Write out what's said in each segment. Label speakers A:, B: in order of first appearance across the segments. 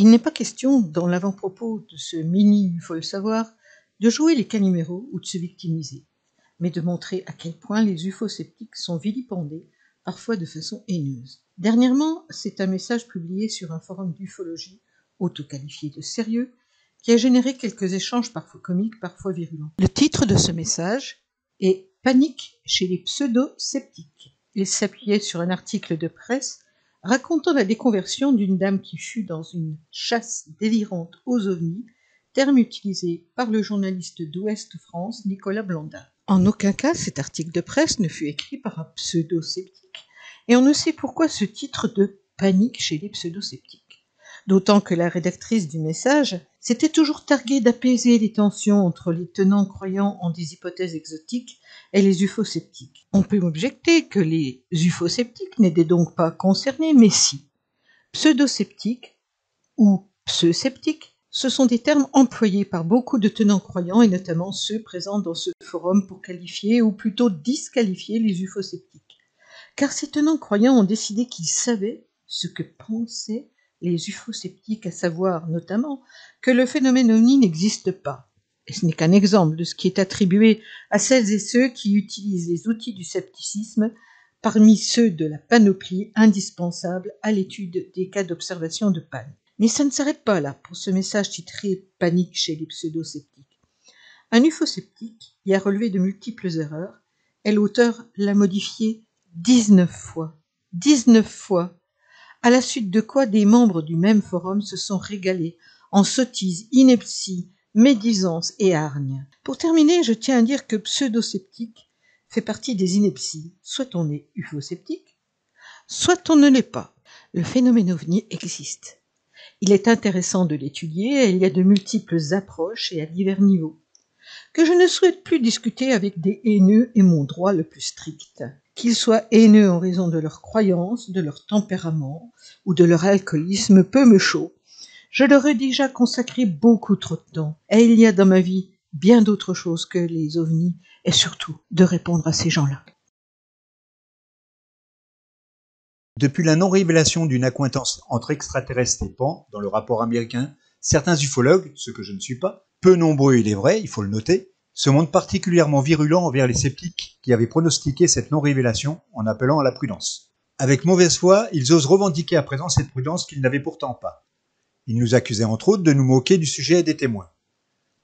A: Il n'est pas question, dans l'avant-propos de ce mini faut le savoir, de jouer les caliméros ou de se victimiser, mais de montrer à quel point les ufosceptiques sont vilipendés, parfois de façon haineuse. Dernièrement, c'est un message publié sur un forum d'ufologie, auto-qualifié de sérieux, qui a généré quelques échanges parfois comiques, parfois virulents. Le titre de ce message est Panique chez les pseudo-sceptiques. Il s'appuyait sur un article de presse racontant la déconversion d'une dame qui fut dans une chasse délirante aux ovnis, terme utilisé par le journaliste d'Ouest France Nicolas Blandin. En aucun cas cet article de presse ne fut écrit par un pseudo-sceptique, et on ne sait pourquoi ce titre de panique chez les pseudo-sceptiques d'autant que la rédactrice du message s'était toujours targuée d'apaiser les tensions entre les tenants croyants en des hypothèses exotiques et les ufosceptiques. On peut objecter que les ufosceptiques n'étaient donc pas concernés, mais si. Pseudosceptiques ou pseudsceptiques, ce sont des termes employés par beaucoup de tenants croyants et notamment ceux présents dans ce forum pour qualifier ou plutôt disqualifier les ufosceptiques. Car ces tenants croyants ont décidé qu'ils savaient ce que pensaient les ufosceptiques, à savoir notamment que le phénomène ovni n'existe pas. Et ce n'est qu'un exemple de ce qui est attribué à celles et ceux qui utilisent les outils du scepticisme parmi ceux de la panoplie indispensable à l'étude des cas d'observation de panne. Mais ça ne s'arrête pas là pour ce message titré Panique chez les pseudo-sceptiques. Un ufosceptique y a relevé de multiples erreurs et l'auteur l'a modifié 19 fois. 19 fois à la suite de quoi des membres du même forum se sont régalés en sottises, inepties, médisance et hargne. Pour terminer, je tiens à dire que pseudo-sceptique fait partie des inepties. Soit on est ufosceptique, soit on ne l'est pas. Le phénomène ovni existe. Il est intéressant de l'étudier et il y a de multiples approches et à divers niveaux, que je ne souhaite plus discuter avec des haineux et mon droit le plus strict qu'ils soient haineux en raison de leurs croyances, de leur tempérament ou de leur alcoolisme, peu me chaud. Je leur ai déjà consacré beaucoup trop de temps, et il y a dans ma vie bien d'autres choses que les ovnis, et surtout de répondre à ces gens-là.
B: Depuis la non-révélation d'une accointance entre extraterrestres et Pan dans le rapport américain, certains ufologues, ce que je ne suis pas, peu nombreux il est vrai, il faut le noter, se montre particulièrement virulent envers les sceptiques qui avaient pronostiqué cette non-révélation en appelant à la prudence. Avec mauvaise foi, ils osent revendiquer à présent cette prudence qu'ils n'avaient pourtant pas. Ils nous accusaient entre autres de nous moquer du sujet des témoins.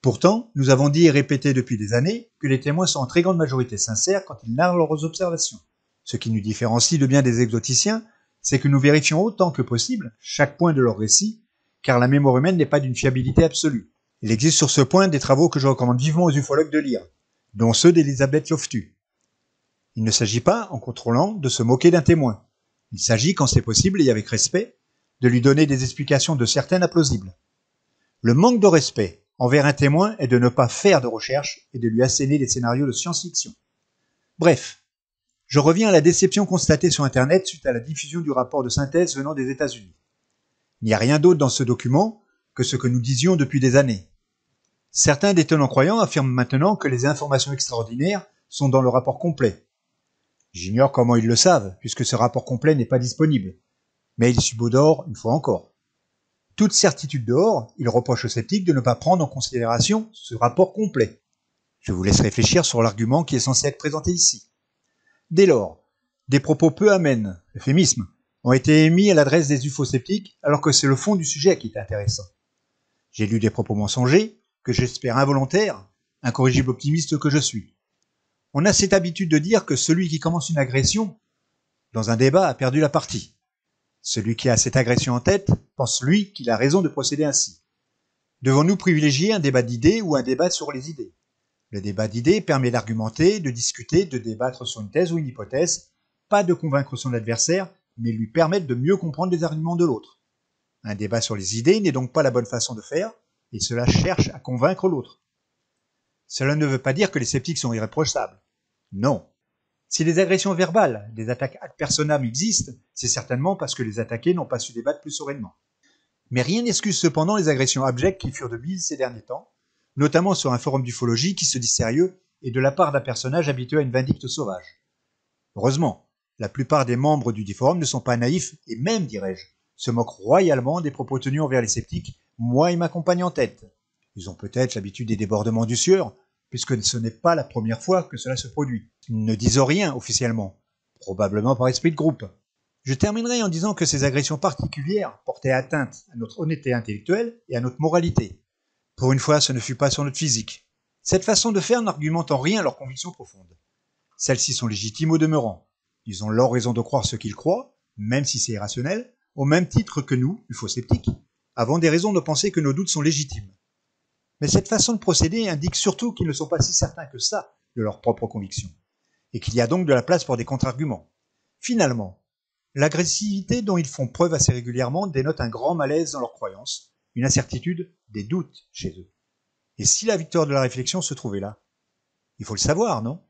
B: Pourtant, nous avons dit et répété depuis des années que les témoins sont en très grande majorité sincères quand ils narrent leurs observations. Ce qui nous différencie de bien des exoticiens, c'est que nous vérifions autant que possible chaque point de leur récit, car la mémoire humaine n'est pas d'une fiabilité absolue. Il existe sur ce point des travaux que je recommande vivement aux ufologues de lire, dont ceux d'Elisabeth Yoftu. Il ne s'agit pas, en contrôlant, de se moquer d'un témoin. Il s'agit, quand c'est possible et avec respect, de lui donner des explications de certaines applausibles. Le manque de respect envers un témoin est de ne pas faire de recherche et de lui asséner des scénarios de science-fiction. Bref, je reviens à la déception constatée sur Internet suite à la diffusion du rapport de synthèse venant des États-Unis. Il n'y a rien d'autre dans ce document que ce que nous disions depuis des années. Certains détenants croyants affirment maintenant que les informations extraordinaires sont dans le rapport complet. J'ignore comment ils le savent, puisque ce rapport complet n'est pas disponible. Mais ils subodorent une fois encore. Toute certitude dehors, ils reprochent aux sceptiques de ne pas prendre en considération ce rapport complet. Je vous laisse réfléchir sur l'argument qui est censé être présenté ici. Dès lors, des propos peu amènes, euphémisme, ont été émis à l'adresse des ufosceptiques alors que c'est le fond du sujet qui est intéressant. J'ai lu des propos mensongers, que j'espère involontaires, incorrigible optimiste que je suis. On a cette habitude de dire que celui qui commence une agression dans un débat a perdu la partie. Celui qui a cette agression en tête pense, lui, qu'il a raison de procéder ainsi. Devons-nous privilégier un débat d'idées ou un débat sur les idées? Le débat d'idées permet d'argumenter, de discuter, de débattre sur une thèse ou une hypothèse, pas de convaincre son adversaire, mais lui permettre de mieux comprendre les arguments de l'autre. Un débat sur les idées n'est donc pas la bonne façon de faire, et cela cherche à convaincre l'autre. Cela ne veut pas dire que les sceptiques sont irréprochables. Non. Si les agressions verbales, des attaques ad personam existent, c'est certainement parce que les attaqués n'ont pas su débattre plus sereinement. Mais rien n'excuse cependant les agressions abjectes qui furent de mise ces derniers temps, notamment sur un forum d'ufologie qui se dit sérieux et de la part d'un personnage habitué à une vindicte sauvage. Heureusement, la plupart des membres du forum ne sont pas naïfs et même, dirais-je, se moquent royalement des propos tenus envers les sceptiques, moi et ma compagne en tête. Ils ont peut-être l'habitude des débordements du sueur, puisque ce n'est pas la première fois que cela se produit. Ils ne disent rien officiellement, probablement par esprit de groupe. Je terminerai en disant que ces agressions particulières portaient atteinte à notre honnêteté intellectuelle et à notre moralité. Pour une fois, ce ne fut pas sur notre physique. Cette façon de faire n'argumente en rien leurs convictions profondes. Celles-ci sont légitimes au demeurant. Ils ont leur raison de croire ce qu'ils croient, même si c'est irrationnel, au même titre que nous, faux sceptiques, avons des raisons de penser que nos doutes sont légitimes. Mais cette façon de procéder indique surtout qu'ils ne sont pas si certains que ça de leurs propres convictions, et qu'il y a donc de la place pour des contre-arguments. Finalement, l'agressivité dont ils font preuve assez régulièrement dénote un grand malaise dans leurs croyances, une incertitude, des doutes chez eux. Et si la victoire de la réflexion se trouvait là Il faut le savoir, non?